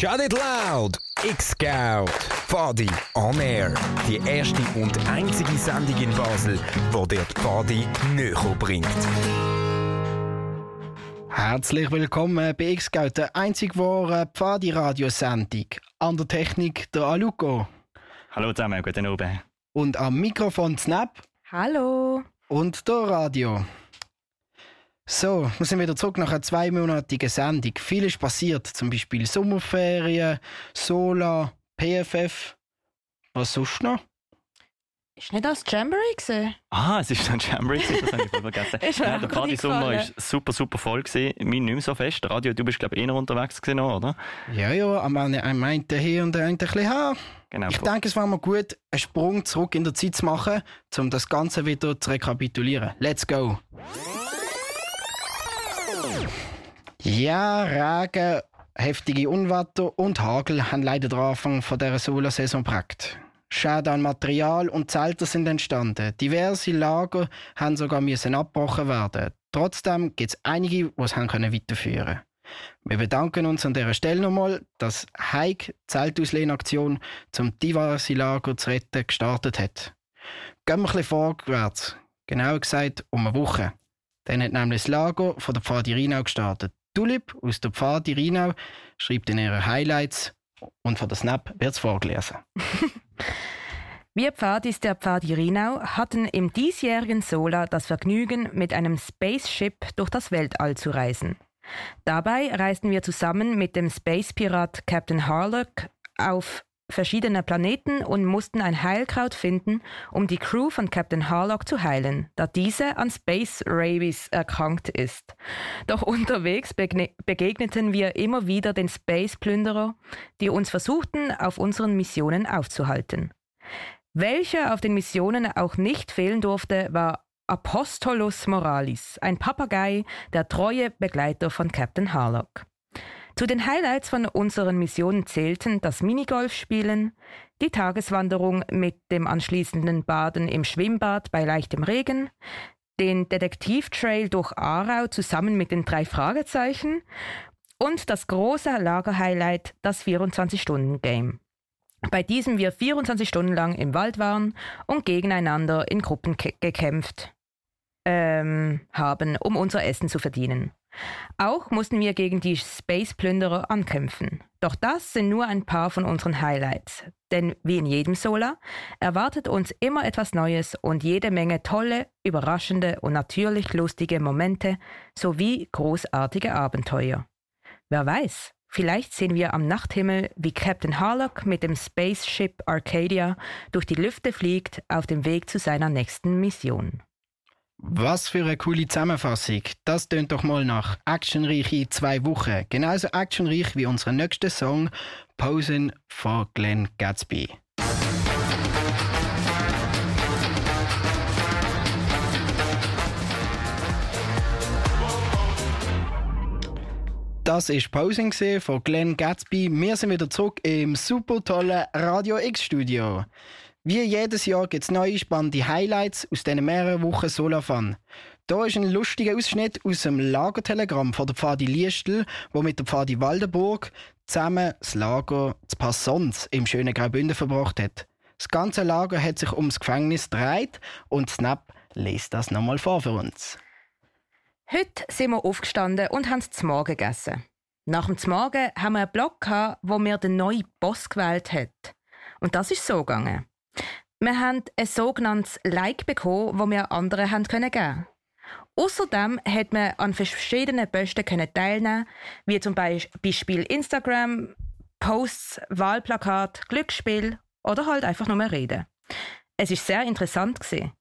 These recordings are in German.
Shut It Loud! X-Scout! Fadi on Air. Die erste und einzige Sendung in Basel, wo dir die Fadi näher bringt. Herzlich willkommen bei X-Scout, der einzig wahre Pfadi-Radiosendung. An der Technik der Aluko. Hallo zusammen, guten Abend. Und am Mikrofon Snap. Hallo. Und der Radio. So, wir sind wieder zurück nach einer zweimonatigen Sendung. Viel ist passiert, zum Beispiel Sommerferien, Sola, PFF. Was sonst noch? Ist nicht das Jamboree gewesen? Ah, es ist ein Jamboree, das habe ich vergessen. Ist ja, der Party Sommer war super, super voll. Gewesen. Mein nicht mehr so fest. Radio, du bist, glaube ich, eher unterwegs gewesen, oder? Ja, ja, am einen meinte hier und der ein bisschen her. Genau. Ich denke, es war mal gut, einen Sprung zurück in der Zeit zu machen, um das Ganze wieder zu rekapitulieren. Let's go! Ja, Regen, heftige Unwetter und Hagel haben leider den Anfang von dieser Solarsaison geprägt. Schäden an Material und Zelte sind entstanden. Diverse Lager haben sogar müssen abgebrochen werden. Trotzdem gibt es einige, die es haben können weiterführen Wir bedanken uns an dieser Stelle nochmal, dass Heik Zeltauslehnaktion zum diverse Lager zu retten gestartet hat. Gehen wir ein bisschen vorwärts. Genauer gesagt um eine Woche. Dann hat nämlich das Lager von der Pfadi Rhinau gestartet. Tulip aus der Pfadi Rhinau schreibt in ihren Highlights und von der Snap wird es vorgelesen. Wir Pfadis der Pfadi Rhinau hatten im diesjährigen Sola das Vergnügen, mit einem Spaceship durch das Weltall zu reisen. Dabei reisten wir zusammen mit dem Space Pirat Captain Harlock auf verschiedene Planeten und mussten ein Heilkraut finden, um die Crew von Captain Harlock zu heilen, da diese an Space Rabies erkrankt ist. Doch unterwegs begegneten wir immer wieder den Space-Plünderer, die uns versuchten, auf unseren Missionen aufzuhalten. Welcher auf den Missionen auch nicht fehlen durfte, war Apostolus Moralis, ein Papagei, der treue Begleiter von Captain Harlock. Zu den Highlights von unseren Missionen zählten das Minigolfspielen, die Tageswanderung mit dem anschließenden Baden im Schwimmbad bei leichtem Regen, den Detektivtrail durch Aarau zusammen mit den drei Fragezeichen und das große Lagerhighlight, das 24-Stunden-Game. Bei diesem wir 24 Stunden lang im Wald waren und gegeneinander in Gruppen gekämpft ähm, haben, um unser Essen zu verdienen. Auch mussten wir gegen die Space-Plünderer ankämpfen. Doch das sind nur ein paar von unseren Highlights. Denn wie in jedem Solar erwartet uns immer etwas Neues und jede Menge tolle, überraschende und natürlich lustige Momente sowie großartige Abenteuer. Wer weiß, vielleicht sehen wir am Nachthimmel, wie Captain Harlock mit dem Spaceship Arcadia durch die Lüfte fliegt auf dem Weg zu seiner nächsten Mission. Was für eine coole Zusammenfassung. Das tönt doch mal nach actionreiche zwei Wochen. Genauso actionreich wie unser nächster Song Posen von Glenn Gatsby. Das ist Posing von Glenn Gatsby. Wir sind wieder zurück im super tollen Radio X Studio. Wie jedes Jahr gibt es neue spannende Highlights aus diesen mehreren Wochen Solafan. Da ist ein lustiger Ausschnitt aus dem Lagertelegramm von der Pfadi Liestel, wo mit der Pfadi Waldenburg zusammen das Lager zu Passons im schönen Graubünden verbracht hat. Das ganze Lager hat sich ums Gefängnis gedreht und Snap liest das nochmal vor für uns. Heute sind wir aufgestanden und haben zum Morgen gegessen. Nach dem Morgen haben wir einen Blog gehabt, wo mir den neuen Boss gewählt hat. Und das ist so gegangen. Wir haben ein sogenanntes Like bekommen, wo wir anderen haben können geben. Außerdem hat man an verschiedenen Posten können teilnehmen, wie zum Beispiel Instagram, Posts, Wahlplakat, Glücksspiel oder halt einfach nur reden. Es ist sehr interessant gewesen.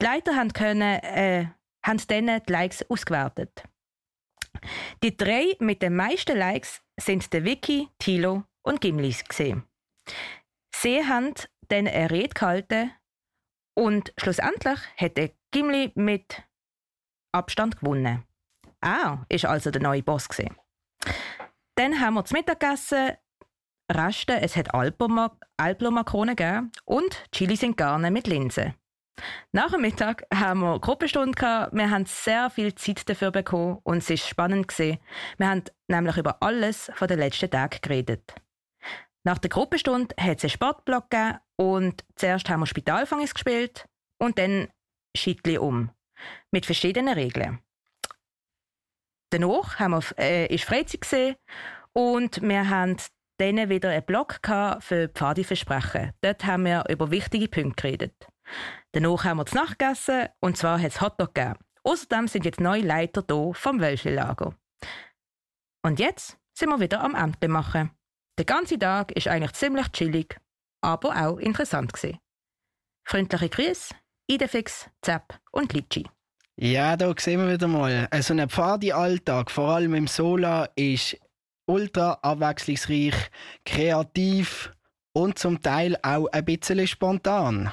Die Leiter haben können, äh, haben dann die Likes ausgewertet. Die drei mit den meisten Likes sind der Vicky, Tilo und Gimli gesehen. Sie haben dann eine Rede gehalten und schlussendlich hat der Gimli mit Abstand gewonnen. Ah, ist also der neue Boss gesehen. Dann haben wir zum Mittagessen Reste, es hat Alplo-Makronen gegeben und Chili sind Garne mit Linsen. Nach dem Mittag haben wir Gruppenstunde gehabt. Wir haben sehr viel Zeit dafür bekommen und es ist spannend gesehen. Wir haben nämlich über alles von den letzten Tagen geredet. Nach der Gruppenstunde hat es einen Sportblock und zuerst haben wir Spitalfangis gespielt und dann Schiedli um. Mit verschiedenen Regeln. Danach haben wir, äh, ist Freizeit gesehen und wir haben dann wieder einen Blog für Pfadiversprechen. Dort haben wir über wichtige Punkte geredet. Danach haben wir zu Nacht gegessen und zwar hat es Hotdog gegeben. Außerdem sind jetzt neue Leiter hier vom Wölschli-Lager. Und jetzt sind wir wieder am Ende machen. Der ganze Tag ist eigentlich ziemlich chillig, aber auch interessant gewesen. Freundliche Grüße, Idefix, Zapp und Litschi. Ja, da sehen wir wieder mal. Also ein Pfadi-Alltag, vor allem im Sola, ist ultra abwechslungsreich, kreativ und zum Teil auch ein bisschen spontan.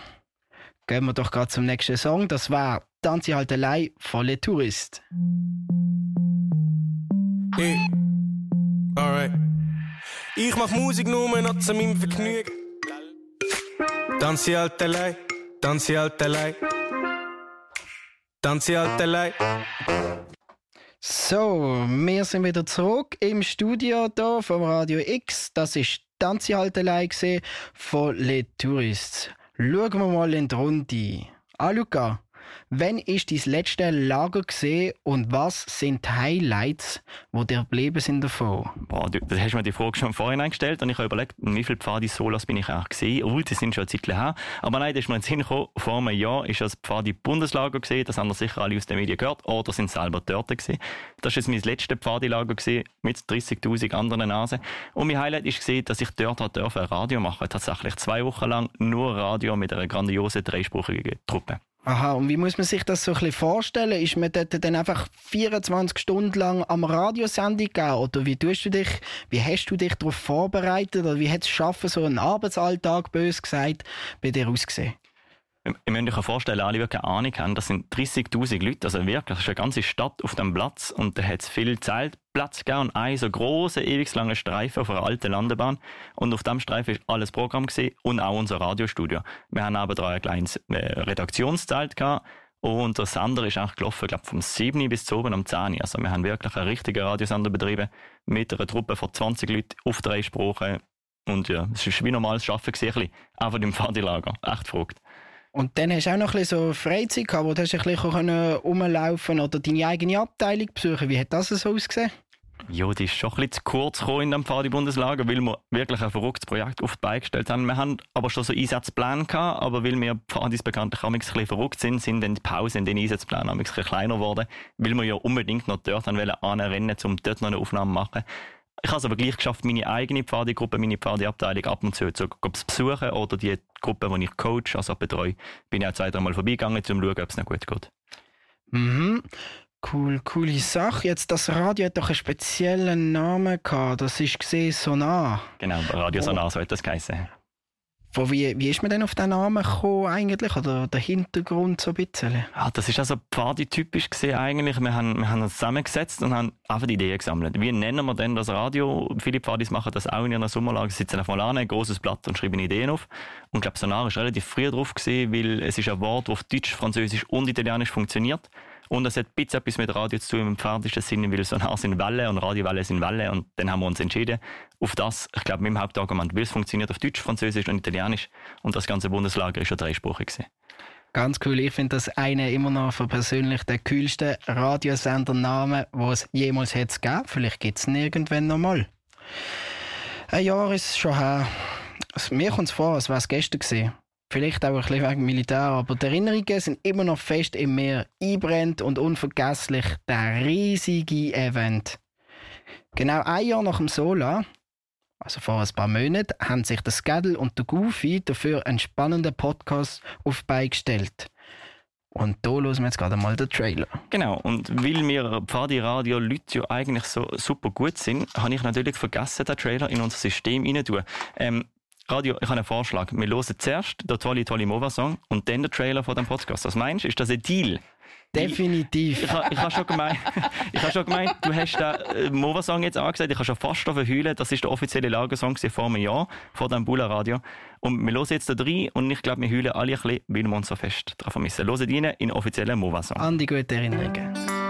Gehen wir doch gerade zum nächsten Song. Das war Tanzi halt allein volle Tourist. Hey. Alright. Ich mach Musik nur noch zu meinem Vergnügen. Tanzi halt allein, tanzi halt allein. Tanzi halt allein. So, wir sind wieder zurück im Studio hier vom Radio X. Das ist Tanzi halt allein von Les Tourists. Schauen wir mal in die Runde. Ah, Luca, wann ist dein letzte Lager gesehen und was sind die Highlights, die dir geblieben sind davon? Boah, du, hast mir die Frage schon vorhin eingestellt und ich habe überlegt, wie viele Pfadi Solas bin ich auch gesehen. Oh, die sind schon eine Zeit her. Aber nein, da ist mir ins Sinn gekommen, vor einem Jahr ist das Pfadi Bundeslager gesehen. Das haben sicher alle aus den Medien gehört oder sind selber dort gesehen. Das war mein letztes Pfadi-Lager mit 30.000 anderen Nasen. Und mein Highlight gesehen, dass ich dort dürfen Radio machen. Tatsächlich zwei Wochen lang nur Radio mit einer grandiosen dreispruchigen Truppe. Aha, und wie muss man sich das so ein bisschen vorstellen? Ist man dort dann einfach 24 Stunden lang am Radiosendung gegeben? Oder wie tust du dich, wie hast du dich darauf vorbereitet? Oder wie hat es Schaffen, so einen Arbeitsalltag, bös gesagt, bei dir ausgesehen? Ich möchte euch vorstellen, alle, die keine Ahnung haben, das sind 30.000 Leute, also wirklich, das ist eine ganze Stadt auf dem Platz und da hat es viel Zeltplatz gegeben und einen so grossen, ewig langen Streifen auf einer alten Landebahn und auf diesem Streifen war alles Programm gewesen und auch unser Radiostudio. Wir haben aber ein kleines äh, Redaktionszelt und der Sender ist auch gelaufen, glaube vom 7 bis zu oben am 10 Also wir haben wirklich einen richtigen Radiosender betrieben mit einer Truppe von 20 Leuten auf drei Sprachen und ja, es war wie normales Arbeiten gewesen, einfach im Fadilager, echt verrückt. Und dann hast du auch noch ein bisschen so Freizeit gehabt, wo du ein bisschen rumlaufen oder deine eigene Abteilung besuchen. Wie hat das so ausgesehen? Ja, die ist schon ein bisschen zu kurz gekommen in dem Pfadi-Bundeslager, weil wir wirklich ein verrücktes Projekt auf die Beine gestellt haben. Wir haben aber schon so Einsatzpläne gehabt, aber weil wir Pfadis bekanntlich ein bisschen verrückt sind, sind dann die Pausen in den Einsatzplänen ein bisschen kleiner geworden, weil wir ja unbedingt noch dort anrennen um dort noch eine Aufnahme zu machen. Ich habe es aber gleich geschafft, meine eigene Pfadi-Gruppe, meine Pfadi-Abteilung ab und zu zu besuchen oder die Gruppe, die ich coach, also betreue, bin ich auch zwei, dreimal vorbeigegangen, um zu schauen, ob es noch gut geht. Mhm. Cool, coole Sache. Jetzt, das Radio hat doch einen speziellen Namen gehabt. Das ist gesehen Sonar. Genau, Radio Sonar, oh. so hat das geheißen. Wo, wie, wie ist man denn auf den Namen gekommen eigentlich? Oder der Hintergrund so ein bisschen? Ja, das ist also Pfadi-typisch gesehen eigentlich. Wir haben, wir haben uns zusammengesetzt und haben einfach Ideen gesammelt. Wie nennen wir denn das Radio? Viele Pfadis machen das auch in ihrer Sommerlage. Sie sitzen einfach mal an, ein großes Blatt und schreiben Ideen auf. Und ich glaube, Sonar ist relativ früh drauf gesehen, weil es ist ein Wort, das auf Deutsch, Französisch und Italienisch funktioniert. Und es hat ein bisschen etwas mit Radio zu tun im pfadischen Sinne, weil Sonar sind Welle und Radiowelle sind Welle. Und dann haben wir uns entschieden, auf das, ich glaube, mit dem Hauptargument, weil es funktioniert auf Deutsch, Französisch und Italienisch. Und das ganze Bundeslager ist schon dreisprachig. Ganz cool. Ich finde das eine immer noch für persönlich der coolste Radiosendernamen, den es jemals hätte gegeben. Vielleicht gibt es ihn irgendwann nochmal. Ein Jahr ist schon her. Mir kommt es vor, als wäre es gestern gewesen. Vielleicht auch ein bisschen wegen Militär, aber die Erinnerungen sind immer noch fest im Meer einbrennt und unvergesslich der riesige Event. Genau ein Jahr nach dem Sola, also vor ein paar Monaten, haben sich der Skedel und der Goofy dafür einen spannenden Podcast auf beigestellt. Und da hören wir jetzt gerade mal den Trailer. Genau, und weil wir Pfadi Radio Leute ja eigentlich so super gut sind, habe ich natürlich vergessen, den Trailer in unser System rein ähm, Radio, ich habe einen Vorschlag. Wir hören zuerst den tolle, tolle Mova-Song und dann den Trailer von dem Podcast. Was meinst du? Ist das ein Deal? Definitiv. Ich, ich, ich habe schon gemeint, ich habe schon gemeint, du hast den äh, Mova-Song jetzt angesagt, ich habe schon fast heulen. Das ist der offizielle Lagersong vor einem Jahr, vor dem Bula Radio. Und wir hören jetzt da rein und ich glaube, wir heulen alle ein bisschen, weil wir uns so fest daran vermissen. Hören rein in offiziellen Mova-Song. An die guten Erinnerungen.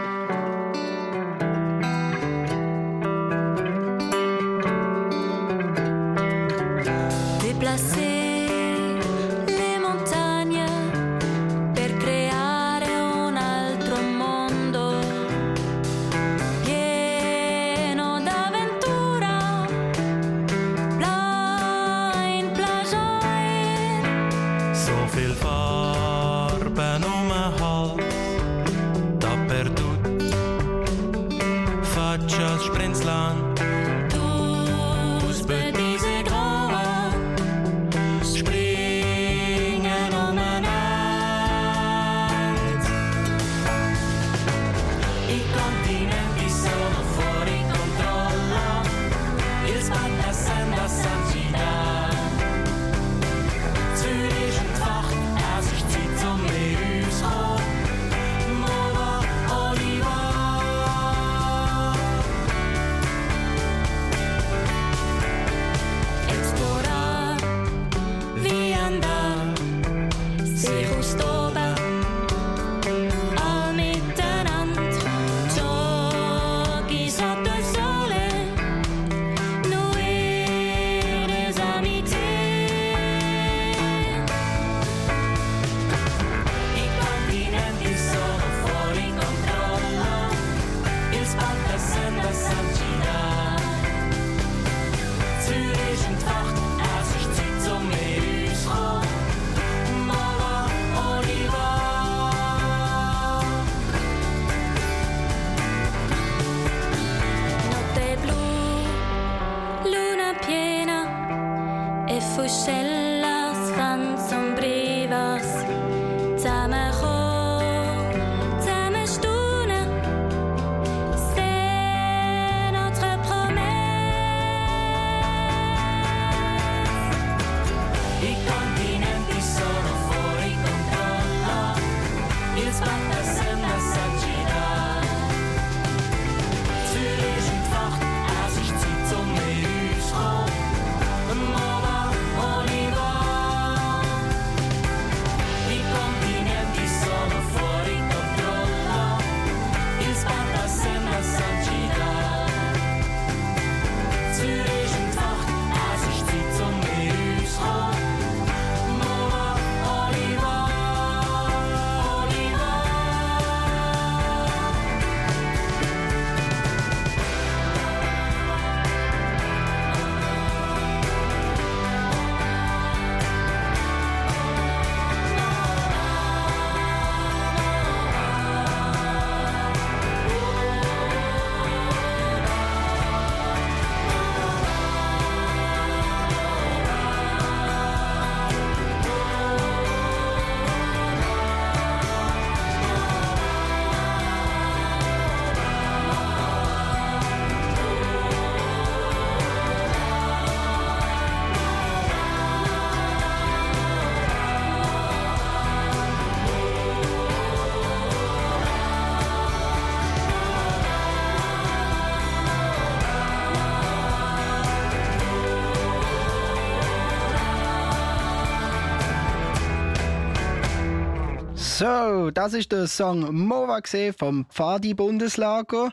So, das ist der Song Mova vom Pfadi Bundeslager.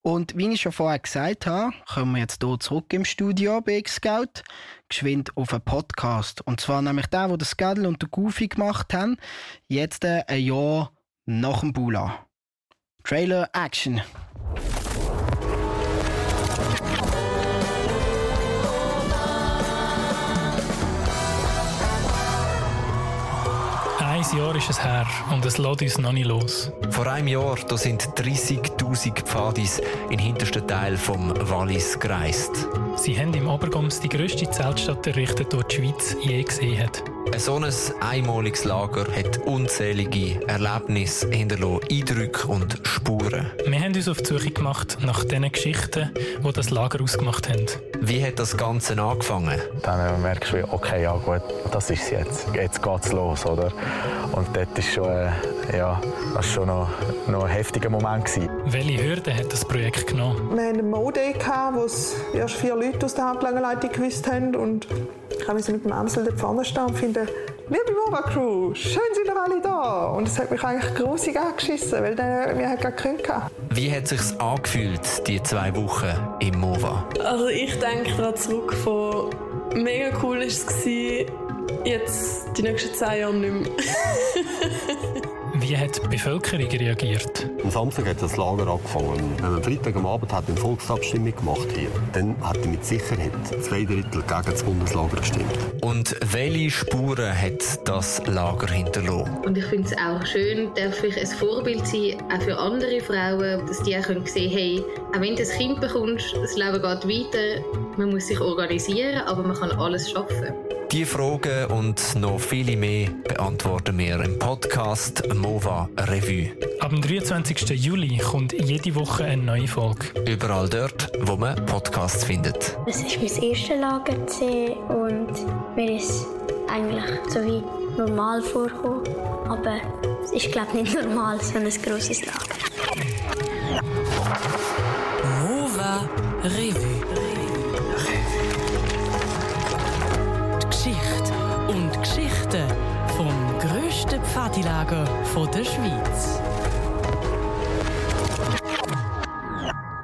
Und wie ich schon vorher gesagt habe, kommen wir jetzt hier zurück im Studio bei X-Scout, geschwind auf einen Podcast. Und zwar nämlich der, wo der Skadel und der Goofy gemacht haben, jetzt ein Jahr nach dem Bula. Trailer Action. Ein Jahr ist es her und es lässt uns noch nicht los. Vor einem Jahr da sind 30.000 Pfadis in den hintersten Teil vom Wallis gereist. Sie haben im Obergums die grösste Zeltstadt errichtet, die die Schweiz je gesehen hat. Ein so ein einmaliges Lager hat unzählige Erlebnisse hinterlassen, Eindrücke und Spuren. Wir haben uns auf die Suche gemacht nach den Geschichten, die das Lager ausgemacht haben. Wie hat das Ganze angefangen? Dann merkst du, okay, ja gut, das ist es jetzt. Jetzt geht's los, oder? Und dort ist schon, äh, ja, das ist schon noch, noch ein heftiger Moment gewesen. Welche Hürden hat das Projekt genommen? Wir hatten einen Mode, wo es erst vier Leute aus der Handlagerleitung gewusst haben und ich musste mit dem Amsel dort vorne stehen und finden, liebe Mova Crew, schön sind ihr alle da. Und es hat mich eigentlich grusig angeschissen, weil der, wir halt gerade gekündigt Wie hat es sich angefühlt, die zwei Wochen im MOVA? Also ich denke daran zurück von mega cool war es, jetzt die nächsten zehn Jahre nicht mehr. Wie hat die Bevölkerung reagiert? Am Samstag hat das Lager angefangen. Wenn man am Freitag am Abend hat eine Volksabstimmung gemacht hier, dann hat mit Sicherheit zwei Drittel gegen das Bundeslager gestimmt. Und welche Spuren hat das Lager hinterlassen? Und ich finde es auch schön, darf ich ein Vorbild sein, auch für andere Frauen, dass die auch sehen können, hey, auch wenn du ein Kind bekommst, das Leben geht weiter, man muss sich organisieren, aber man kann alles schaffen. Die Fragen und noch viele mehr beantworten wir im Podcast MOVA Revue. Ab dem 23. Juli kommt jede Woche eine neue Folge. Überall dort, wo man Podcasts findet. Es ist mein erstes Lager und mir ist eigentlich so wie normal vorgekommen. Aber es ist glaube ich nicht normal, so ein grosses Lager. MOVA Revue. Geschichten vom grössten Pfadilager der Schweiz.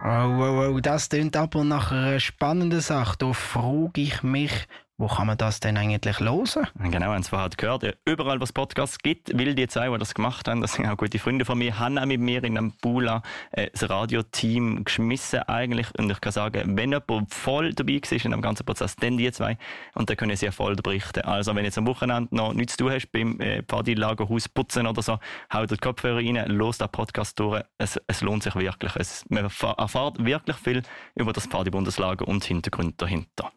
Oh, oh, oh, das klingt aber nach einer spannenden Sache. Da frage ich mich, wo kann man das denn eigentlich hören? Genau, und zwar hat gehört, überall, wo es Podcasts gibt, will die zwei, die das gemacht haben, das sind auch gute Freunde von mir, haben auch mit mir in einem Bula äh, das Radioteam geschmissen eigentlich. Und ich kann sagen, wenn jemand voll dabei war in dem ganzen Prozess, dann die zwei. Und dann können sie ja voll berichten. Also wenn jetzt am Wochenende noch nichts zu tun hast, beim äh, Partylagerhaus putzen oder so, haut den Kopfhörer rein, los den Podcast durch. Es, es lohnt sich wirklich. Es, man erfahrt wirklich viel über das Partybundeslager und Hintergrund dahinter.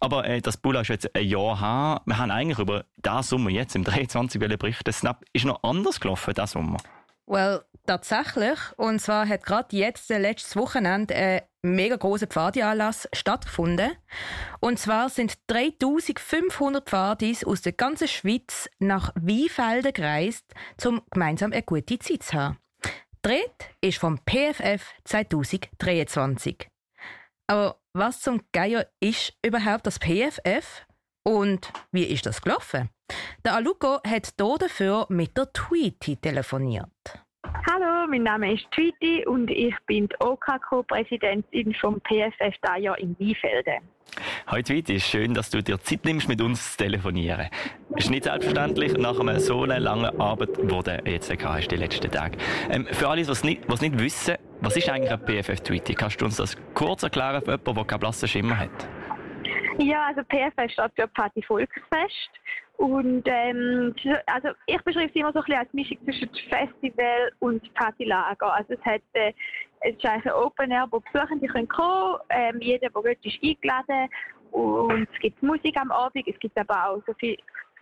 Aber äh, das Bulla ist jetzt ein Jahr her. Wir haben eigentlich über diesen Sommer jetzt im 23 berichten. Snap ist noch anders gelaufen, diesen Sommer. Well, tatsächlich. Und zwar hat gerade jetzt, äh, letztes Wochenende, ein mega großer Pfadi-Anlass stattgefunden. Und zwar sind 3500 Pfadis aus der ganzen Schweiz nach Weinfelden gereist, um gemeinsam eine gute Zeit zu haben. Dreht ist vom PFF 2023. Aber was zum Geier ist überhaupt das PFF und wie ist das gelaufen? Der Aluko hat hier dafür mit der Tweety telefoniert. Hallo, mein Name ist Tweety und ich bin die OKK-Präsidentin vom PFF Jahr in Weinfelden. Hi Tweety, schön, dass du dir Zeit nimmst, mit uns zu telefonieren. Ist nicht selbstverständlich nach einer so langen Arbeit, die du jetzt hast, die letzten Tage. Ähm, für alle, die es nicht, nicht wissen, was ist eigentlich ein PFF Tweety? Kannst du uns das kurz erklären für jemanden, der keinen blassen Schimmer hat? Ja, also PFF steht für Party Volksfest. Und ähm, also ich beschreibe es immer so ein bisschen als Mischung zwischen Festival und Partylager. Also es hat äh, es ist eigentlich ein Open Air, wo Besuchende können kommen ähm, Jeder, der will, ist eingeladen. Und es gibt Musik am Abend, es gibt aber auch so viel,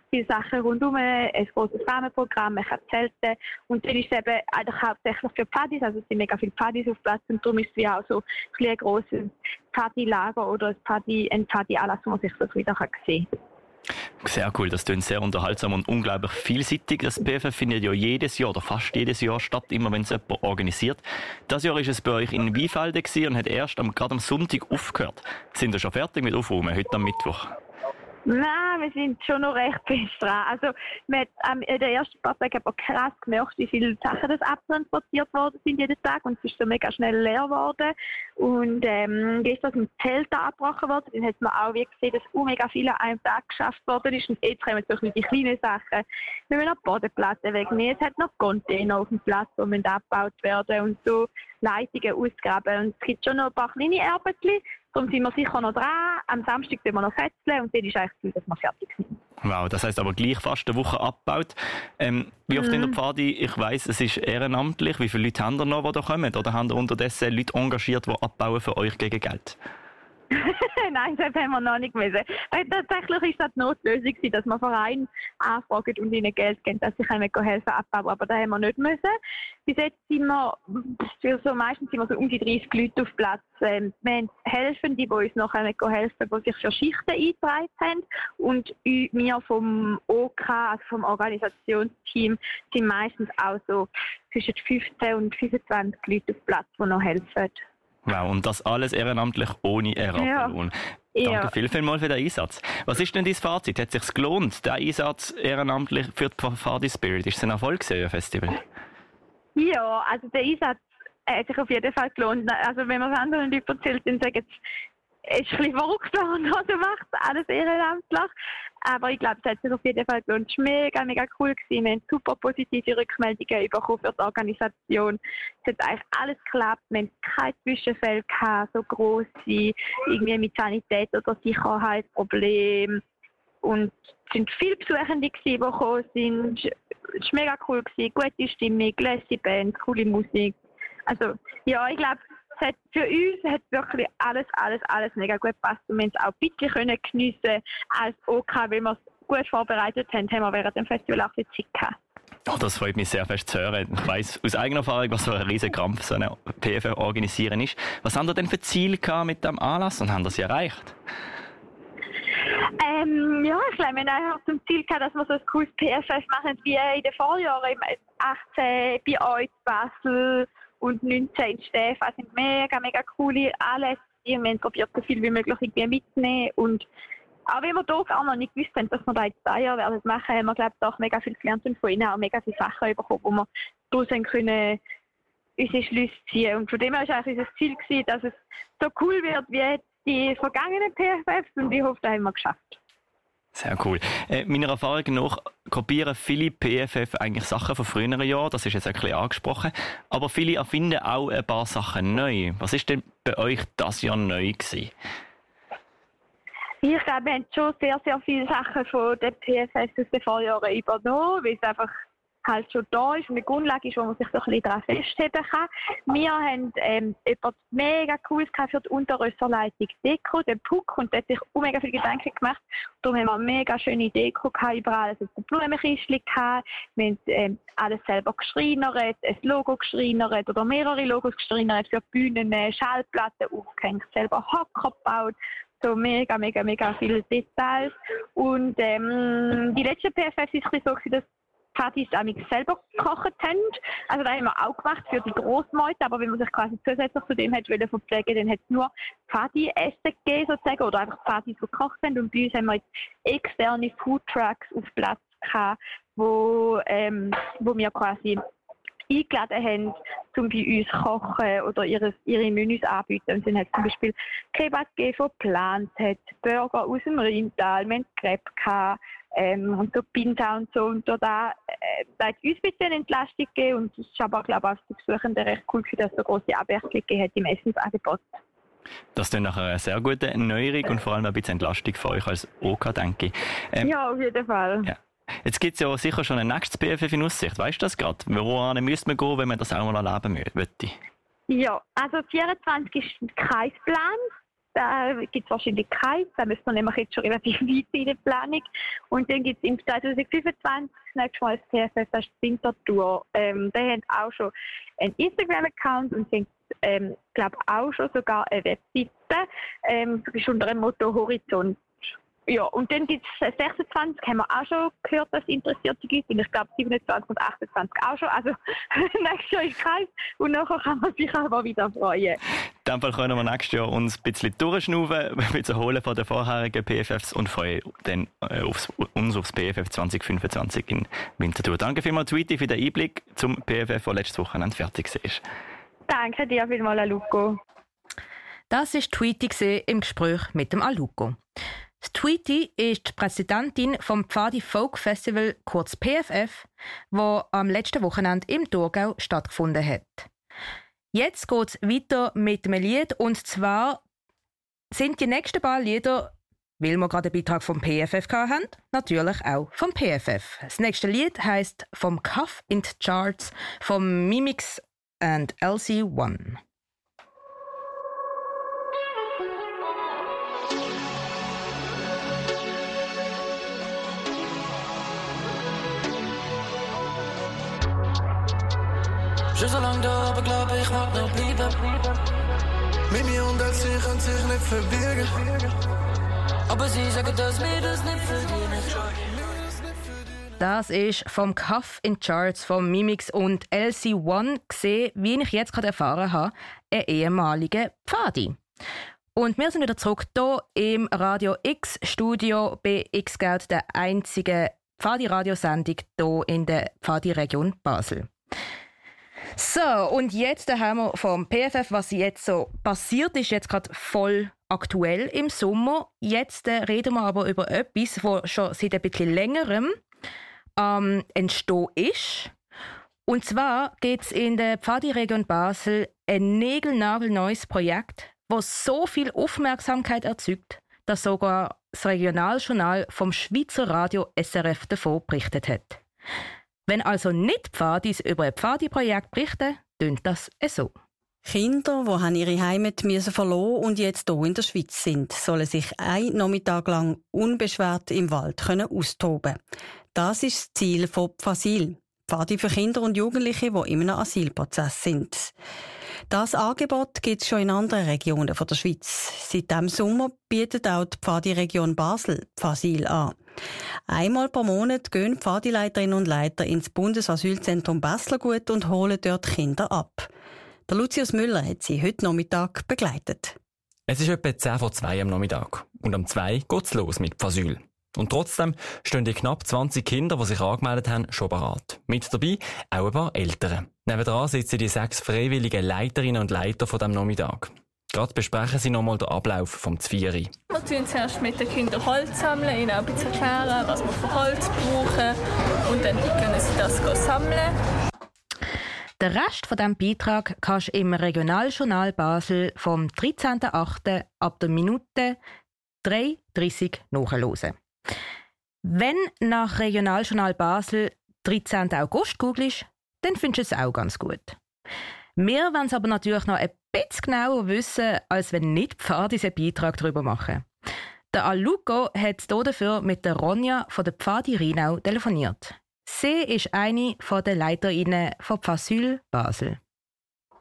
viele Sachen rundherum, ein großes Rahmenprogramm, man kann zelten. Und dann ist es eben eigentlich hauptsächlich für Partys, also es sind mega viele Partys auf Platz und darum ist es wie auch so ein, ein grosses Partylager oder ein Party, ein Partyanlass, wo man sich so wieder sehen kann. Sehr cool, das klingt sehr unterhaltsam und unglaublich vielseitig. Das PFF findet ja jedes Jahr oder fast jedes Jahr statt, immer wenn es jemand organisiert. Das Jahr ist es bei euch in Weinfelden und hat erst am, gerade am Sonntag aufgehört. Sind ihr schon fertig mit Aufräumen, heute am Mittwoch? Nein, wir sind schon noch recht fest dran. Also, man hat ähm, in den ersten paar Tagen aber krass gemerkt, wie viele Sachen das abtransportiert worden sind jeden Tag und es ist so mega schnell leer geworden. Und ähm, gestern sind die Zelte abgebrochen worden, dann hat man auch wie gesehen, dass auch mega viel an einem Tag geschafft worden ist. Und jetzt kommen so die kleinen Sachen. Wir müssen noch Bodenplatten wegnehmen, es hat noch Container auf dem Platz, die abgebaut werden und so Leitungen ausgraben. Und es gibt schon noch ein paar kleine Arbeiten, Darum sind wir sicher noch dran. Am Samstag wir noch fetzeln und dann ist eigentlich das dass wir fertig sind. Wow, das heisst aber gleich fast eine Woche abgebaut. Ähm, wie oft mm. in der mhm. Pfadi? Ich weiss, es ist ehrenamtlich. Wie viele Leute haben ihr noch, die da kommen? Oder haben ihr unterdessen Leute engagiert, die abbauen für euch gegen Geld? Nein, das haben wir noch nicht müssen. Weil tatsächlich ist das die Notlösung, dass man Verein anfragen und ihnen Geld geben, dass sie können helfen abbauen. Aber das haben wir nicht müssen. Bis jetzt sind wir, so, meistens sind wir so um die 30 Leute auf Platz. Ähm, wir haben Helfende, die uns noch helfen die sich für Schichten eingetragen haben. Und wir vom OK, also vom Organisationsteam, sind meistens auch so zwischen 15 und 25 Leute auf Platz, die noch helfen. Wow, und das alles ehrenamtlich ohne Erabellohn. Ja. Danke viel, viel mal für den Einsatz. Was ist denn dein Fazit? Hat es sich gelohnt, der Einsatz ehrenamtlich für die Fadi Spirit? Ist es ein Erfolg gewesen, Festival? Ja, also der Einsatz hat sich auf jeden Fall gelohnt. Also wenn man es anderen Leuten erzählt, dann sagen sie, es ist ein bisschen verrückt, was du machst, alles ehrenamtlich. Aber ich glaube, es hat sich auf jeden Fall gelohnt. Es mega, mega cool. Gewesen. Wir haben super positive Rückmeldungen bekommen für die Organisation. Es hat eigentlich alles geklappt. Wir haben kein Zwischenfeld gehabt, so grosse, irgendwie mit Sanität oder Sicherheitsproblemen. Und es sind viele Besuchende, gewesen, die gekommen sind. Es war mega cool. Gewesen. Gute Stimmung, lässige Band, coole Musik. Also, ja, ich glaube, es hat für uns hat wirklich alles, alles, alles mega gut gepasst und wir haben es auch bisschen können geniessen als OK, weil wir es gut vorbereitet haben, haben wir während dem Festival auch viel Zeit gehabt. Oh, das freut mich sehr fest zu hören. Ich weiss aus eigener Erfahrung, was für ein riesen Krampf so eine PFF organisieren ist. Was haben Sie denn für Ziele mit dem Anlass und haben das erreicht? Ähm, ja, ich glaube, wir haben zum Ziel gehabt, dass wir so ein cooles PFF machen wie in den Vorjahren, 18 bei euch in Basel und 19 Stefan sind mega, mega coole Anlässe. Wir haben probiert, so viel wie möglich irgendwie mitzunehmen. Und auch wenn wir hier auch noch nicht gewusst haben, dass wir das jetzt zwei Jahre werden machen, haben wir, glaube ich, auch mega viel gelernt und von ihnen auch mega viele Sachen bekommen, wo wir daraus können unsere Schlüsse ziehen. Und von dem her war eigentlich unser Ziel, gewesen, dass es so cool wird wie die vergangenen PFFs und ich hoffe, das haben wir geschafft. Sehr cool. Äh, meiner Erfahrung nach kopieren viele PFF eigentlich Sachen von früheren Jahren, das ist jetzt ein bisschen angesprochen, aber viele erfinden auch ein paar Sachen neu. Was ist denn bei euch das Jahr neu gewesen? Ich glaube, wir haben schon sehr, sehr viele Sachen von den PFS aus den Vorjahren übernommen, weil es einfach halt schon da ist und eine Grundlage ist, wo man sich so ein bisschen daran festhalten kann. Wir haben ähm, etwas mega Cooles für die Unterrösserleitung Deko, den Puck, und der hat sich auch mega viele Gedanken gemacht. Darum haben wir eine mega schöne Deko gehabt, überall. Also ein Blumenkistchen gehabt, wir haben ähm, alles selber geschreinert, ein Logo geschreinert oder mehrere Logos geschreinert für Bühnen, Schallplatten aufgehängt, selber Hocker gebaut so mega, mega, mega viele Details. Und ähm, die letzte PFF ist so, dass Partys selber gekocht haben. Also das haben wir auch gemacht für die Großmeute, aber wenn man sich quasi zusätzlich zu dem hat wollen verpflegen, dann hat es nur Party-Essen gegeben sozusagen oder einfach Partys, die gekocht haben. Und bei uns haben wir jetzt externe Foodtrucks auf Platz gehabt, wo, ähm, wo wir quasi eingeladen haben, um bei uns kochen oder ihre, ihre Menüs anbieten. Und dann hat zum Beispiel Kebab gegeben, von Plant, hat Burger aus dem Rheintal, wir hatten Crepe ähm, und so Pinta und so. Und da, äh, da hat uns ein bisschen Entlastung gegeben und es ist aber, glaube ich, auch für die Besuchenden recht cool, dass es so große Abwechslung hat im Essensangebot. Das ist nachher eine sehr gute Neuerung und vor allem ein bisschen Entlastung für euch als OK, denke ich. Ähm, ja, auf jeden Fall. Ja. Jetzt gibt es ja sicher schon ein nächstes BFF in Aussicht. Weißt du das gerade? Woran müsste man gehen, wenn man das auch mal erleben möchte? Ja, also 24 ist kein Da gibt es wahrscheinlich keins. Da müssen wir nämlich jetzt schon relativ weit in der Planung. Und dann gibt es im 2025 das nächste Mal das PFF, das ist die Wintertour. Ähm, die haben auch schon einen Instagram-Account und sind, ähm, glaube auch schon sogar eine Webseite. Ähm, ist unter dem Motto Horizont ja, und dann gibt es 26, haben wir auch schon gehört, dass es Interessierte gibt. Und ich glaube 27 und 28 auch schon. Also nächstes Jahr ist keins. Und nachher kann man sich aber wieder freuen. In dem Fall können wir nächstes Jahr uns ein bisschen durchschnaufen, ein bisschen holen von den vorherigen PFFs und freuen dann äh, aufs, uns aufs PFF 2025 in Winterthur. Danke vielmals, Tweety, für den Einblick zum PFF, der letztes Wochenende fertig ist. Danke dir vielmals, Aluko. Das war Tweety im Gespräch mit dem Aluko. Tweety ist die Präsidentin vom Pfadi Folk Festival, kurz PFF, wo am letzten Wochenende im Thurgau stattgefunden hat. Jetzt geht es weiter mit einem Lied und zwar sind die nächsten paar Lieder, weil wir gerade einen Beitrag vom PFF haben, natürlich auch vom PFF. Das nächste Lied heißt vom Cuff in the Charts vom Mimix and LC1. Schon so lange da, aber glaub ich mag noch bleiben. Mimi und Elsie können sich nicht verbirgen. Aber sie sagen, dass wir das nicht verdienen. Das ist vom Cuff in Charts von Mimix und LC1 gesehen, wie ich jetzt gerade erfahren habe, ein ehemaliger Pfadi. Und wir sind wieder zurück hier im Radio X Studio bei X-Geld, der einzigen Pfadi-Radiosendung hier in der Pfadi-Region Basel. So, und jetzt haben wir vom PFF, was jetzt so passiert ist, jetzt gerade voll aktuell im Sommer. Jetzt äh, reden wir aber über etwas, das schon seit ein bisschen längerem ähm, entstehen ist. Und zwar geht es in der Pfadi-Region Basel ein negelnagelneues Projekt, das so viel Aufmerksamkeit erzeugt, dass sogar das Regionaljournal vom Schweizer Radio SRF davon berichtet hat. Wenn also nicht Pfadis über ein Pfadi-Projekt berichten, tönt das so. Kinder, die ihre Heimat müssen verloren und jetzt hier in der Schweiz sind, sollen sich einen Nachmittag lang unbeschwert im Wald können austoben. Das ist das Ziel von Pfasil, Pfadi für Kinder und Jugendliche, die in einem Asylprozess sind. Das Angebot gibt es schon in anderen Regionen der Schweiz. Seit diesem Sommer bietet auch die Pfadi-Region Basel Pfasil an. Einmal pro Monat gehen Pfadileiterinnen und Leiter ins Bundesasylzentrum Baslergut und holen dort Kinder ab. Der Lucius Müller hat sie heute Nachmittag begleitet. Es ist etwa 10 vor 2 am Nachmittag. Und um 2 geht's los mit Pfasyl. Und trotzdem stehen die knapp 20 Kinder, die sich angemeldet haben, schon bereit. Mit dabei auch ein paar Eltern. Nebenan sitzen die sechs freiwilligen Leiterinnen und Leiter von diesem Nachmittag. Gerade besprechen sie nochmal den Ablauf vom Zvieri. Wir tun zuerst mit den Kindern Holz sammeln, ihnen auch ein bisschen erklären, was wir für Holz brauchen. Und dann können sie das sammeln. Den Rest von diesem Beitrag kannst du im Regionaljournal Basel vom 13.08. ab der Minute 3.30 nachhören. Wenn nach Regionaljournal Basel 13. August googelst, dann findest du es auch ganz gut. Wir wollen es aber natürlich noch ein bisschen genauer wissen, als wenn nicht Pfadi einen Beitrag darüber machen. Der Aluko hat dafür mit der Ronja von der Pfadi Rhinau telefoniert. Sie ist eine der Leiterinnen von Pfasyl Basel.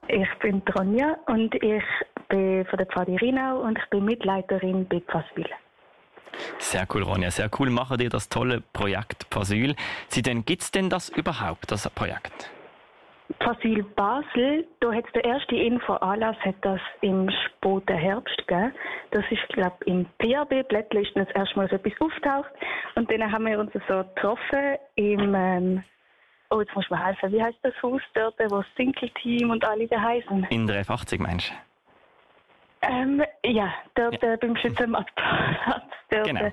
Ich bin Ronja und ich bin von der Pfadi Rhinau und ich bin Mitleiterin bei Pfasyl. Sehr cool, Ronja. Sehr cool machen dir das tolle Projekt Pfasyl. Gibt es denn das überhaupt, das Projekt? Pfasyl Basel, da hat der erste Info-Anlass hat das im späten Herbst gegeben. Das ist, glaube ich, im PAB-Blättchen ist das erste Mal so etwas auftaucht. Und dann haben wir uns so getroffen im, ähm, oh, jetzt muss ich mir helfen, wie heißt das Haus dort, wo das Single-Team und alle da heißen? In der F80, meinst du? Ähm, ja, dort ja. Äh, beim Schützenmarktplatz. Genau.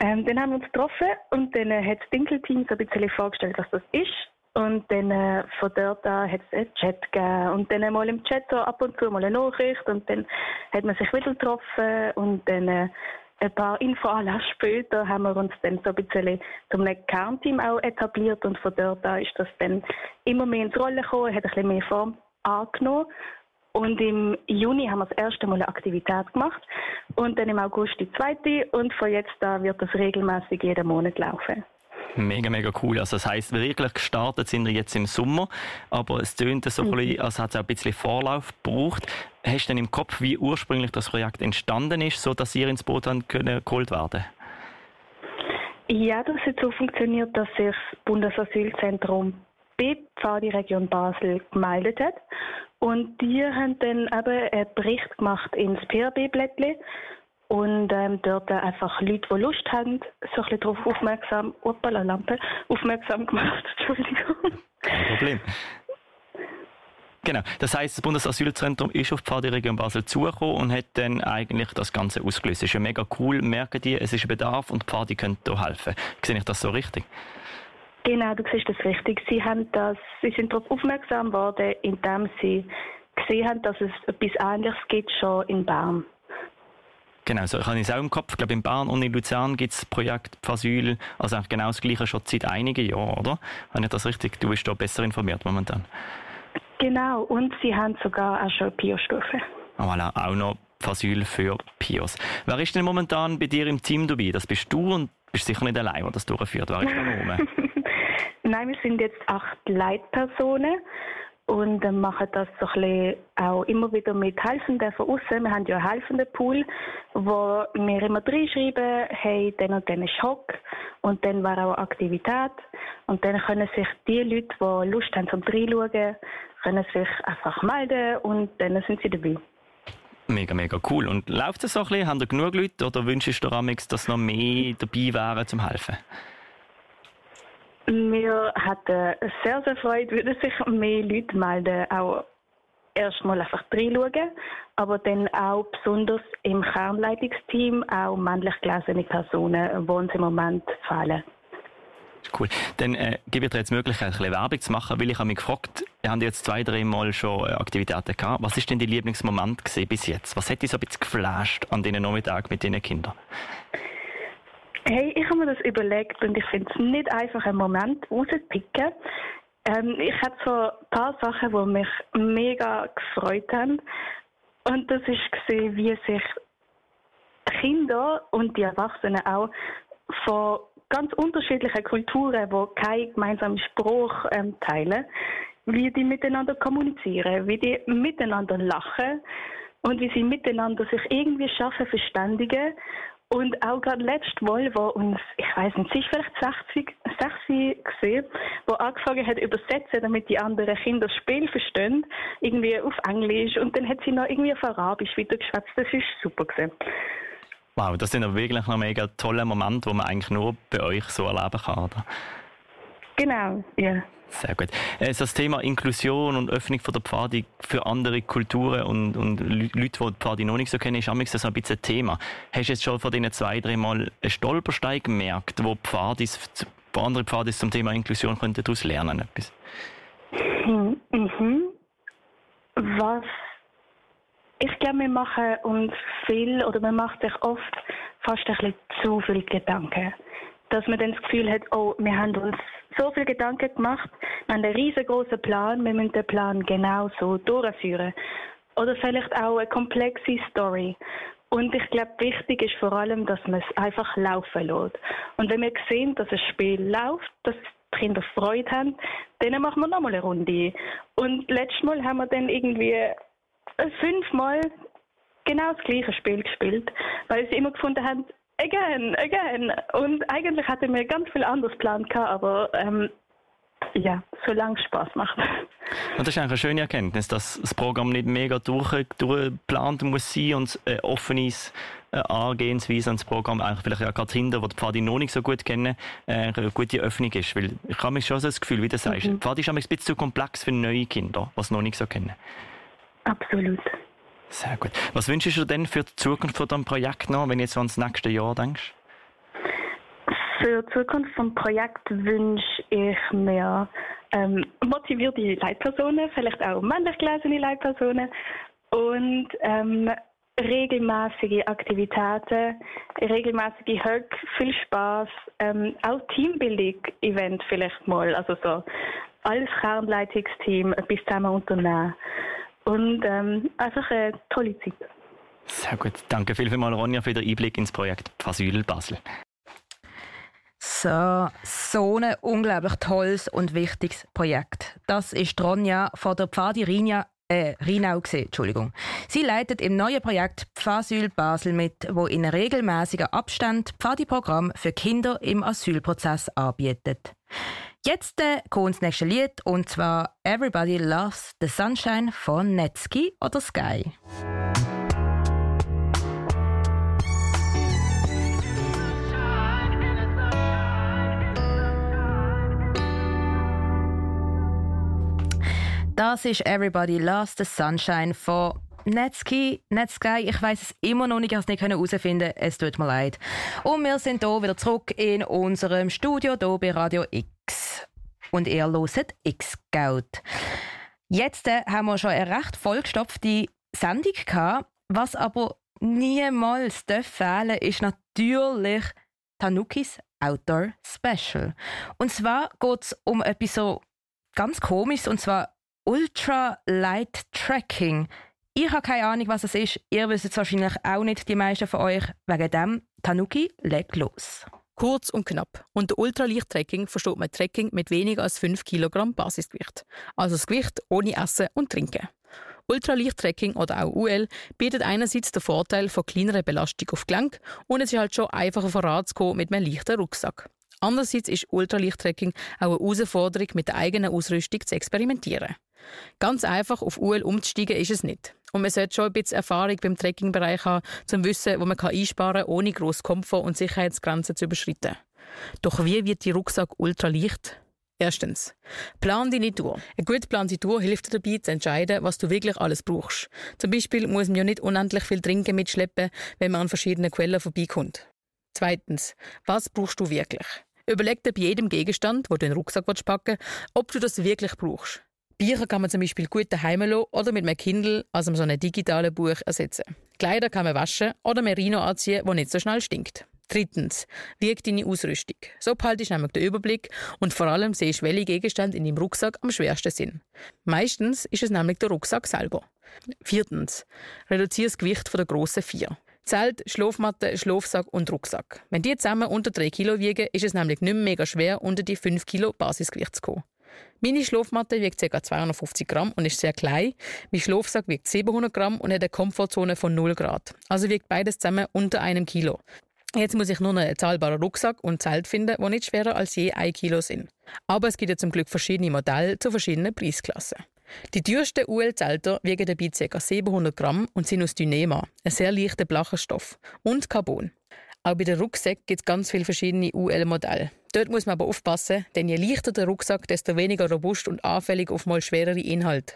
Ähm, dann haben wir uns getroffen und dann äh, hat das Dinkelteam so ein bisschen vorgestellt, was das ist. Und dann äh, von dort an hat es einen Chat gegeben. Und dann mal im Chat so ab und zu mal eine Nachricht. Und dann hat man sich wieder getroffen. Und dann äh, ein paar Infoanlass später haben wir uns dann so ein bisschen zum Kernteam auch etabliert. Und von dort an ist das dann immer mehr ins Rollen gekommen, hat ein bisschen mehr Form angenommen. Und im Juni haben wir das erste Mal eine Aktivität gemacht und dann im August die zweite und von jetzt an wird das regelmäßig jeden Monat laufen. Mega, mega cool. Also das heisst, wirklich gestartet sind wir jetzt im Sommer, aber es tönt so ein bisschen, als hat es auch ein bisschen Vorlauf gebraucht. Hast du denn im Kopf, wie ursprünglich das Projekt entstanden ist, so dass ihr ins Boot dann können geholt werden? Ja, das hat so funktioniert, dass sich das Bundesasylzentrum bei Pfadi Region Basel gemeldet hat. Und die haben dann eben einen Bericht gemacht ins PRB-Blättchen und ähm, dort einfach Leute, die Lust haben, so ein bisschen darauf aufmerksam, opala, Lampe, aufmerksam gemacht. Entschuldigung. Kein Problem. Genau. Das heisst, das Bundesasylzentrum ist auf die Pfadi-Region Basel zugekommen und hat dann eigentlich das Ganze ausgelöst. Das ist ja mega cool, merken die, es ist Bedarf und die Pfadi können hier helfen. Sehe ich das so richtig? Genau, du siehst das richtig. Sie, haben das, sie sind darauf aufmerksam worden, indem sie gesehen haben, dass es etwas Ähnliches gibt schon in Bern. Genau, so ich habe es auch im Kopf. Ich glaube, in Bern und in Luzern gibt es Projekt Phasyl, also eigentlich genau das Gleiche schon seit einigen Jahren, oder? Habe ich das richtig? Du bist da besser informiert momentan. Genau, und sie haben sogar auch schon Pio-Stufe. Oh, voilà, auch noch Phasyl für Pios. Wer ist denn momentan bei dir im Team dabei? Das bist du und bist sicher nicht allein, der das durchführt. Wer ist da oben? Nein, wir sind jetzt acht Leitpersonen und machen das so ein auch immer wieder mit Helfenden von außen. Wir haben ja einen helfenden Pool, wo wir immer reinschreiben, hey, dann und dann ist Hock und dann war auch Aktivität und dann können sich die Leute, die Lust haben zum Reinschauen, können sich einfach melden und dann sind sie dabei. Mega, mega cool. Und läuft es so ein bisschen? Haben ihr genug Leute oder wünschst du dir dass noch mehr dabei wären zum Helfen? Wir hatten sehr, sehr Freude, würden sich mehr Leute melden, auch erstmal einfach reinschauen, aber dann auch besonders im Kernleitungsteam auch männlich gelesene Personen, die uns im Moment fehlen. Cool. Dann äh, gebe ich dir jetzt die Möglichkeit, ein bisschen Werbung zu machen, weil ich habe mich gefragt, ihr habt jetzt zwei, drei Mal schon äh, Aktivitäten gehabt. Was ist denn dein Lieblingsmoment bis jetzt? Was hat dich so ein bisschen geflasht an diesen Nachmittag mit diesen Kindern? Hey, ich habe mir das überlegt und ich finde es nicht einfach einen Moment rauszupicken. Ähm, ich hatte so ein paar Sachen, die mich mega gefreut haben. Und das ist gesehen, wie sich Kinder und die Erwachsenen auch von ganz unterschiedlichen Kulturen, die keinen gemeinsamen Spruch ähm, teilen, wie die miteinander kommunizieren, wie die miteinander lachen und wie sie miteinander sich irgendwie schaffen, verständigen. Und auch gerade letztes Mal, wo uns, ich weiß nicht, sie ist vielleicht 60, 60 gesehen, wo angefangen hat übersetzen, damit die anderen Kinder das Spiel verstehen, irgendwie auf Englisch und dann hat sie noch irgendwie auf Arabisch wieder geschwätzt. Das ist super gesehen. Wow, das sind ja wirklich noch mega tolle Momente, die man eigentlich nur bei euch so erleben kann, oder? Genau, ja. Sehr gut. Äh, das Thema Inklusion und Öffnung von der Pfadi für andere Kulturen und, und Leute, die die Pfadi noch nicht so kennen, ist auch so ein bisschen ein Thema. Hast du jetzt schon von diesen zwei, drei Mal einen Stolperstein gemerkt, wo Pfadis, wo andere Pfadis zum Thema Inklusion könnten daraus lernen etwas? Mhm. Was ich glaube, wir machen uns viel oder man macht sich oft fast ein bisschen zu viel Gedanken. Dass man dann das Gefühl hat, oh, wir haben uns so viel Gedanken gemacht, wir haben einen riesengroßen Plan, wir müssen den Plan genau so durchführen. Oder vielleicht auch eine komplexe Story. Und ich glaube, wichtig ist vor allem, dass man es einfach laufen lässt. Und wenn wir sehen, dass ein Spiel läuft, dass die Kinder Freude haben, dann machen wir nochmal eine Runde. Und letztes Mal haben wir dann irgendwie fünfmal genau das gleiche Spiel gespielt, weil sie immer gefunden haben, again, again. Und eigentlich hatten wir ganz viel anderes geplant, aber ähm, ja, solange es Spaß macht. Und das ist eigentlich eine schöne Erkenntnis, dass das Programm nicht mega durch, durchgeplant muss sein und eine offene äh, Angehensweise ans Programm eigentlich vielleicht auch gerade Kinder, die die Pfadi noch nicht so gut kennen, äh, eine gute Öffnung ist. Weil ich habe mich schon so das Gefühl, wie du sagst, mhm. Pfadi ist ein bisschen zu komplex für neue Kinder, die es noch nicht so kennen. Absolut. Sehr gut. Was wünschst du denn für die Zukunft von diesem Projekt noch, wenn du jetzt ans nächste Jahr denkst? Für die Zukunft des Projekts wünsche ich mir ähm, motivierte Leitpersonen, vielleicht auch männlich gelesene Leitpersonen und ähm, regelmäßige Aktivitäten, regelmäßige Hug, viel Spaß, ähm, auch Teambuilding-Event vielleicht mal, also so als Kernleitungsteam etwas zusammen unternehmen und ähm, einfach eine tolle Zeit. Sehr gut. Danke vielmals, Ronja, für den Einblick ins Projekt Asyl Basel. So, so ein unglaublich tolles und wichtiges Projekt. Das ist Ronja von der Pfadi Rinja, äh, Rhinau gesehen, Entschuldigung. Sie leitet im neuen Projekt Pfasyl Basel mit, wo in regelmäßiger Abstand Pfadi-Programm für Kinder im Asylprozess anbietet. Jetzt äh, kommt das nächste Lied und zwar Everybody Loves the Sunshine von Netsky oder Sky. Das ist Everybody Loves the Sunshine von Netsky, Netsky, ich weiß es immer noch nicht, ich habe es nicht herausfinden Es tut mir leid. Und wir sind hier wieder zurück in unserem Studio hier bei Radio X. Und ihr hört X-Gout. Jetzt äh, haben wir schon eine recht vollgestopfte Sendung gehabt. Was aber niemals fehlen, ist natürlich Tanukis Outdoor Special. Und zwar geht es um etwas so ganz komisches, und zwar Ultra Light Tracking. Ich habe keine Ahnung, was es ist. Ihr wisst es wahrscheinlich auch nicht, die meisten von euch. Wegen dem, Tanuki, leg los. Kurz und knapp. Unter Ultraleicht-Trekking versteht man Trekking mit weniger als 5 Kilogramm Basisgewicht. Also das Gewicht ohne Essen und Trinken. Ultraleicht-Trekking oder auch UL bietet einerseits den Vorteil von kleinerer Belastung auf Gelenk und es ist halt schon einfacher voranzukommen mit einem leichten Rucksack. Andererseits ist Ultraleicht-Trekking auch eine Herausforderung, mit der eigenen Ausrüstung zu experimentieren. Ganz einfach auf UL umzusteigen ist es nicht. Und man sollte schon ein bisschen Erfahrung beim Trekkingbereich haben, um zu wissen, wo man einsparen kann, ohne grossen Komfort und Sicherheitsgrenzen zu überschreiten. Doch wie wird die Rucksack ultraleicht? Erstens, plan deine Tour. Eine gut geplante Tour hilft dir dabei, zu entscheiden, was du wirklich alles brauchst. Zum Beispiel muss man ja nicht unendlich viel Trinken mitschleppen, wenn man an verschiedenen Quellen vorbeikommt. Zweitens, was brauchst du wirklich? Überleg dir bei jedem Gegenstand, wo du in den Rucksack packen willst, ob du das wirklich brauchst. Bücher kann man zum Beispiel gut daheim oder mit einem Kindle, also so einem digitalen Buch, ersetzen. Kleider kann man waschen oder Merino anziehen, wo nicht so schnell stinkt. Drittens, wieg deine Ausrüstung. So behaltest du nämlich den Überblick und vor allem siehst, welche Gegenstände in deinem Rucksack am schwersten sind. Meistens ist es nämlich der Rucksack selber. Viertens, reduziere das Gewicht von der grossen Vier. Zelt, Schlafmatte, Schlafsack und Rucksack. Wenn die zusammen unter 3 Kilo wiegen, ist es nämlich nicht mehr mega schwer, unter die 5 Kilo Basisgewicht zu kommen. Meine Schlafmatte wiegt ca. 250 Gramm und ist sehr klein. Mein Schlafsack wiegt 700 Gramm und hat eine Komfortzone von 0 Grad. Also wiegt beides zusammen unter einem Kilo. Jetzt muss ich nur einen zahlbaren Rucksack und Zelt finden, die nicht schwerer als je ein Kilo sind. Aber es gibt ja zum Glück verschiedene Modelle zu verschiedenen Preisklassen. Die teuersten UL-Zelter wiegen dabei ca. 700 Gramm und sind aus Dynema, ein sehr leichter blacher Stoff, und Carbon. Auch bei den Rucksäcken gibt es ganz viele verschiedene UL-Modelle. Dort muss man aber aufpassen, denn je leichter der Rucksack, desto weniger robust und anfällig auf mal schwerere Inhalte.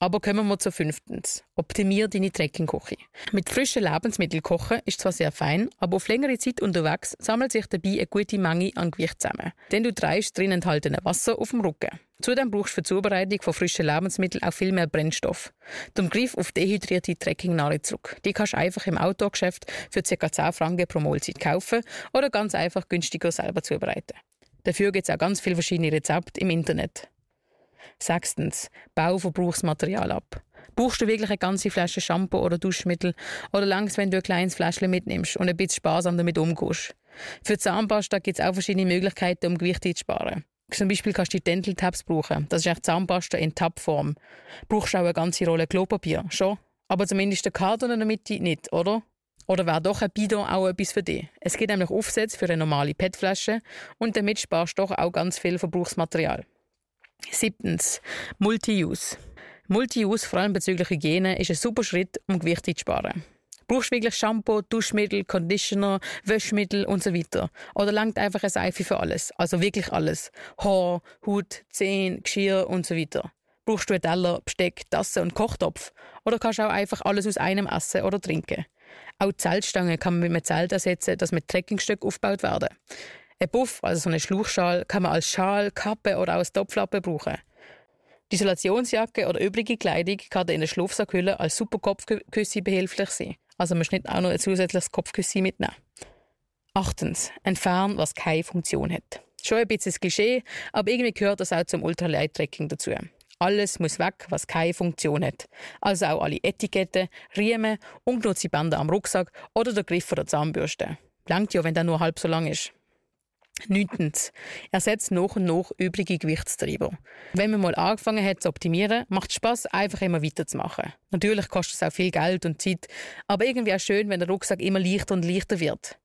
Aber kommen wir zu fünftens. Optimier deine Trekkingküche. Mit frischen Lebensmitteln kochen ist zwar sehr fein, aber auf längere Zeit unterwegs sammelt sich dabei eine gute Menge an Gewicht zusammen. Denn du treibst drin enthaltene Wasser auf dem Rücken. Zudem brauchst du für die Zubereitung von frischen Lebensmitteln auch viel mehr Brennstoff. Darum greif auf dehydrierte Trekkingnare zurück. Die kannst du einfach im Outdoor-Geschäft für ca. 10 Franken pro Mahlzeit kaufen oder ganz einfach günstiger selber zubereiten. Dafür gibt es auch ganz viele verschiedene Rezepte im Internet. Sechstens, bau Verbrauchsmaterial ab. Brauchst du wirklich eine ganze Flasche Shampoo oder Duschmittel oder langs, wenn du ein kleines Fläschchen mitnimmst und ein bisschen sparsam damit umgehst? Für Zahnpasta gibt es auch verschiedene Möglichkeiten, um Gewicht einzusparen. Zum Beispiel kannst du die Dental Tabs brauchen. Das ist echt Zahnpasta in Tabform. Brauchst auch eine ganze Rolle Klopapier, schon? Aber zumindest der Kader in der Mitte nicht, oder? Oder wäre doch ein Bidon auch etwas für dich? Es gibt nämlich Aufsätze für eine normale PET-Flasche und damit sparst du doch auch ganz viel Verbrauchsmaterial. Siebtens, Multi-Use. Multi-Use, vor allem bezüglich Hygiene, ist ein super Schritt, um Gewicht zu sparen. Brauchst du wirklich Shampoo, Duschmittel, Conditioner, Wäschmittel und so weiter? Oder langt einfach eine Seife für alles? Also wirklich alles. Haar, Haut, Zähne, Geschirr und so weiter. Brauchst du einen Teller, Besteck, Tasse und Kochtopf? Oder kannst du auch einfach alles aus einem essen oder trinken? Auch Zeltstangen kann man mit einem Zelt ersetzen, das mit Trekkingstöcken aufgebaut werden. Ein Buff, also so eine Schluchschal, kann man als Schal, Kappe oder auch als Topflappe brauchen. Die Isolationsjacke oder übrige Kleidung kann in der Schlafsackhülle als super Kopfküsse behilflich sein. Also man nicht auch noch ein zusätzliches Kopfküsse mitnehmen. Achtens, entfernen, was keine Funktion hat. Schon ein bisschen Klischee, aber irgendwie gehört das auch zum Ultralight-Trekking dazu. Alles muss weg, was keine Funktion hat. Also auch alle Etiketten, Riemen, ungenutzte Bänder am Rucksack oder der Griff der Zahnbürste. Langt ja, wenn der nur halb so lang ist. Neuntens. Ersetzt nach und nach übrige Gewichtstreiber. Wenn man mal angefangen hat zu optimieren, macht es Spass, einfach immer weiterzumachen. Natürlich kostet es auch viel Geld und Zeit, aber irgendwie auch schön, wenn der Rucksack immer leichter und leichter wird.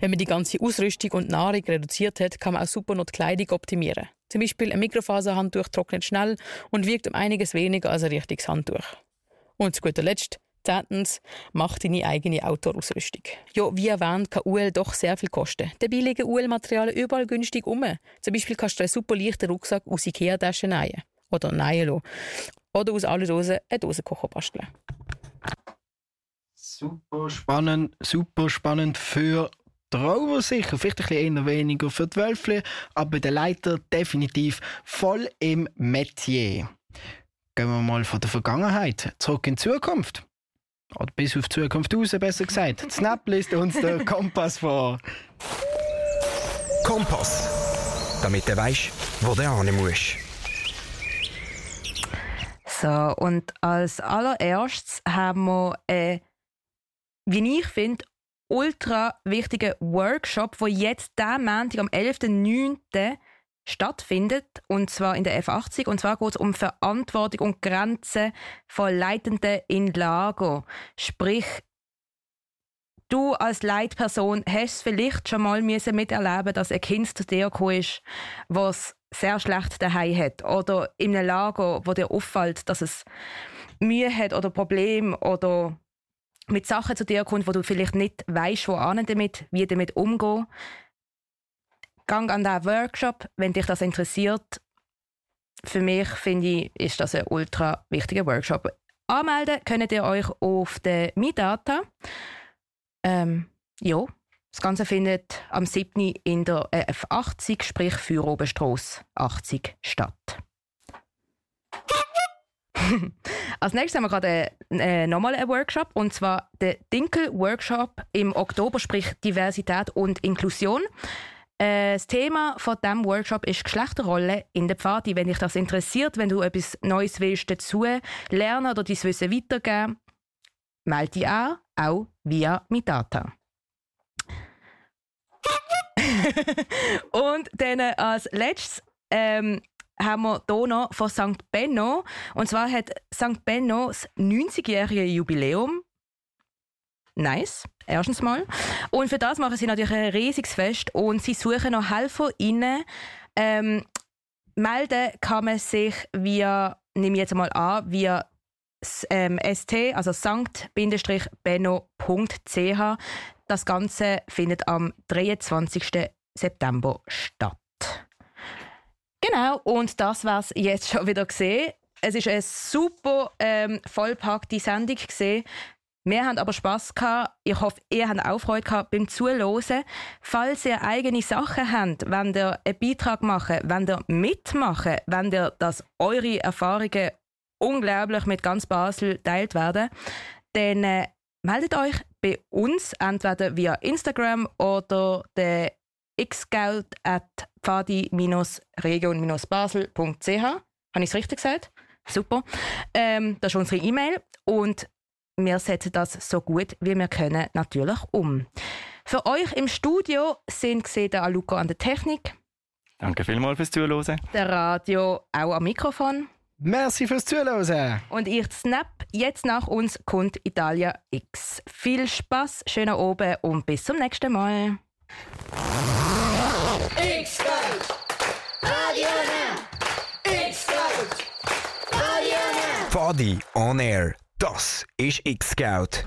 Wenn man die ganze Ausrüstung und Nahrung reduziert hat, kann man auch super noch die Kleidung optimieren. Zum Beispiel ein Mikrofaserhandtuch trocknet schnell und wiegt um einiges weniger als ein richtiges Handtuch. Und zu guter Letzt, Zehntens, mach deine eigene Outdoor-Ausrüstung. Ja, wie erwähnt, kann UL doch sehr viel kosten. Dabei liegen UL-Materialien überall günstig um. Zum Beispiel kannst du einen super leichten Rucksack aus Ikea-Taschen nähen. Oder nähen lassen. Oder aus allen Dosen eine Dosenkocher basteln. Super spannend, super spannend für die Rover sicher, vielleicht ein bisschen eher weniger für die Wölfle, aber der Leiter definitiv voll im Metier. Gehen wir mal von der Vergangenheit zurück in die Zukunft. Oder bis auf die Zukunft raus, besser gesagt. Snap liest uns der Kompass vor. Kompass. Damit du weißt, wo du hin musst. So, und als allererstes haben wir, äh, wie ich finde, ultra wichtigen Workshop, der jetzt diesen Montag am 11.09. stattfindet, und zwar in der F80. Und zwar geht es um Verantwortung und Grenzen von Leitenden in Lager. Sprich, du als Leitperson hast es vielleicht schon mal miterleben dass ein Kind zu dir gekommen ist, was sehr schlecht daheim hat oder in einem Lager, wo dir auffällt, dass es Mühe hat oder Probleme oder mit Sachen zu dir kommt, wo du vielleicht nicht weißt, wo damit, wie damit umgehen. Gang an diesen Workshop, wenn dich das interessiert. Für mich finde ich, ist das ein ultra wichtiger Workshop. Anmelden könnt ihr euch auf der MiData. Ähm, ja, das Ganze findet am 7. in der F80, sprich für Oberstrasse 80 statt. Als nächstes haben wir gerade äh, nochmal einen Workshop und zwar der Dinkel-Workshop im Oktober, sprich Diversität und Inklusion. Äh, das Thema von diesem Workshop ist Geschlechterrolle in der Pfadi. Wenn dich das interessiert, wenn du etwas Neues willst dazu lernen oder dein Wissen weitergeben, melde dich an, auch via Mitata. und dann als letztes ähm, haben wir hier noch von St. Benno. Und zwar hat St. Benno das 90-jährige Jubiläum. Nice, erstens mal. Und für das machen sie natürlich ein riesiges Fest und sie suchen noch HelferInnen. Ähm, melden kann man sich via, nehme ich jetzt mal an, via ähm, st, also sankt-benno.ch. Das Ganze findet am 23. September statt. Genau, und das war es jetzt schon wieder gesehen. Es ist eine super ähm, vollpackte Sendung gesehen. Wir haben aber Spass gehabt. Ich hoffe, ihr habt auch Freude gehabt beim Zuhören. Falls ihr eigene Sachen habt, wenn ihr einen Beitrag machen, wenn ihr mitmachen, wenn ihr, dass eure Erfahrungen unglaublich mit ganz Basel teilt werden, dann äh, meldet euch bei uns entweder via Instagram oder der xgeld at pfadi-region-basel.ch. Habe ich es richtig gesagt? Super. Ähm, das ist unsere E-Mail und wir setzen das so gut wie wir können natürlich um. Für euch im Studio sind gesehen der Aluko an der Technik. Danke vielmals fürs Zuhören. Der Radio auch am Mikrofon. Merci fürs Zuhören. Und ich Snap. Jetzt nach uns kommt Italia X. Viel Spaß, schöner oben und bis zum nächsten Mal. X-Scout, Radio Now. X-Scout, Radio Now. Fadi on Air, das ist X-Scout.